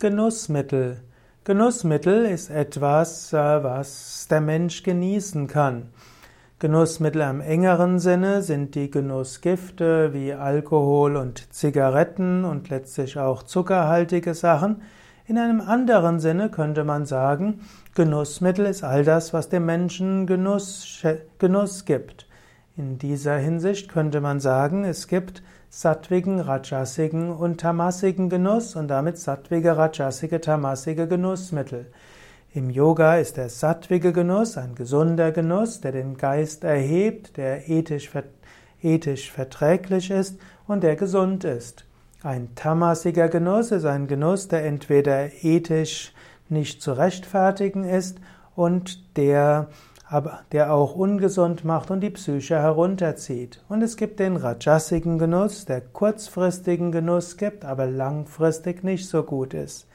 Genussmittel. Genussmittel ist etwas, äh, was der Mensch genießen kann. Genussmittel im engeren Sinne sind die Genussgifte wie Alkohol und Zigaretten und letztlich auch zuckerhaltige Sachen. In einem anderen Sinne könnte man sagen, Genussmittel ist all das, was dem Menschen Genuss, Genuss gibt. In dieser Hinsicht könnte man sagen, es gibt sattwigen, rajasigen und tamasigen Genuss und damit sattwige, rajasige, tamasige Genussmittel. Im Yoga ist der sattwige Genuss ein gesunder Genuss, der den Geist erhebt, der ethisch, ethisch verträglich ist und der gesund ist. Ein tamasiger Genuss ist ein Genuss, der entweder ethisch nicht zu rechtfertigen ist und der der auch ungesund macht und die Psyche herunterzieht. Und es gibt den rajasigen Genuss, der kurzfristigen Genuss gibt, aber langfristig nicht so gut ist.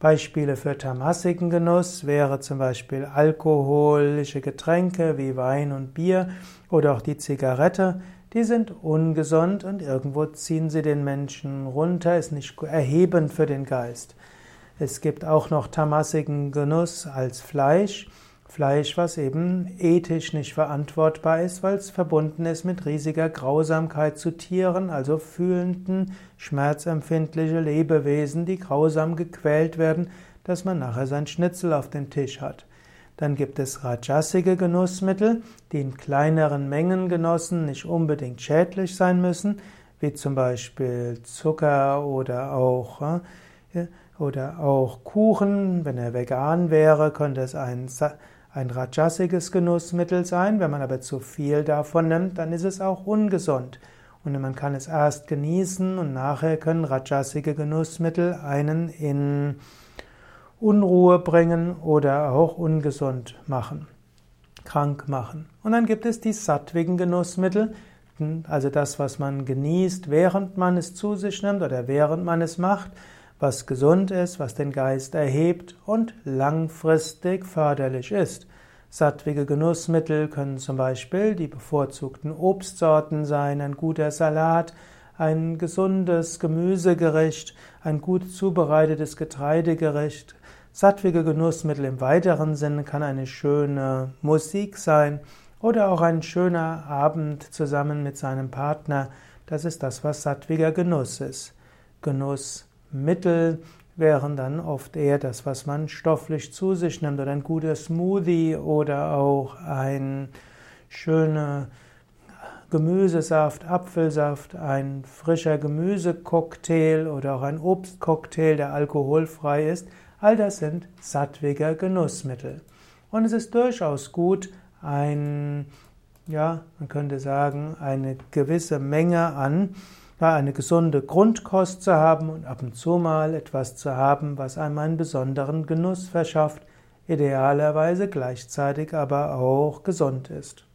Beispiele für tamasigen Genuss wäre zum Beispiel alkoholische Getränke wie Wein und Bier oder auch die Zigarette. Die sind ungesund und irgendwo ziehen sie den Menschen runter, ist nicht erhebend für den Geist. Es gibt auch noch tamasigen Genuss als Fleisch. Fleisch, was eben ethisch nicht verantwortbar ist, weil es verbunden ist mit riesiger Grausamkeit zu Tieren, also fühlenden, schmerzempfindliche Lebewesen, die grausam gequält werden, dass man nachher sein Schnitzel auf dem Tisch hat. Dann gibt es rajasige Genussmittel, die in kleineren Mengen genossen nicht unbedingt schädlich sein müssen, wie zum Beispiel Zucker oder auch, äh, oder auch Kuchen. Wenn er vegan wäre, könnte es ein ein rajasiges Genussmittel sein. Wenn man aber zu viel davon nimmt, dann ist es auch ungesund. Und man kann es erst genießen und nachher können rajasige Genussmittel einen in Unruhe bringen oder auch ungesund machen, krank machen. Und dann gibt es die sattwigen Genussmittel, also das, was man genießt, während man es zu sich nimmt oder während man es macht was gesund ist, was den Geist erhebt und langfristig förderlich ist. Sattwige Genussmittel können zum Beispiel die bevorzugten Obstsorten sein, ein guter Salat, ein gesundes Gemüsegericht, ein gut zubereitetes Getreidegericht. Sattwige Genussmittel im weiteren Sinne kann eine schöne Musik sein oder auch ein schöner Abend zusammen mit seinem Partner. Das ist das, was sattwiger Genuss ist. Genuss Mittel wären dann oft eher das, was man stofflich zu sich nimmt, oder ein guter Smoothie oder auch ein schöner Gemüsesaft, Apfelsaft, ein frischer Gemüsecocktail oder auch ein Obstcocktail, der alkoholfrei ist. All das sind sattwiger Genussmittel. Und es ist durchaus gut, ein, ja, man könnte sagen, eine gewisse Menge an eine gesunde Grundkost zu haben und ab und zu mal etwas zu haben, was einem einen besonderen Genuss verschafft, idealerweise gleichzeitig aber auch gesund ist.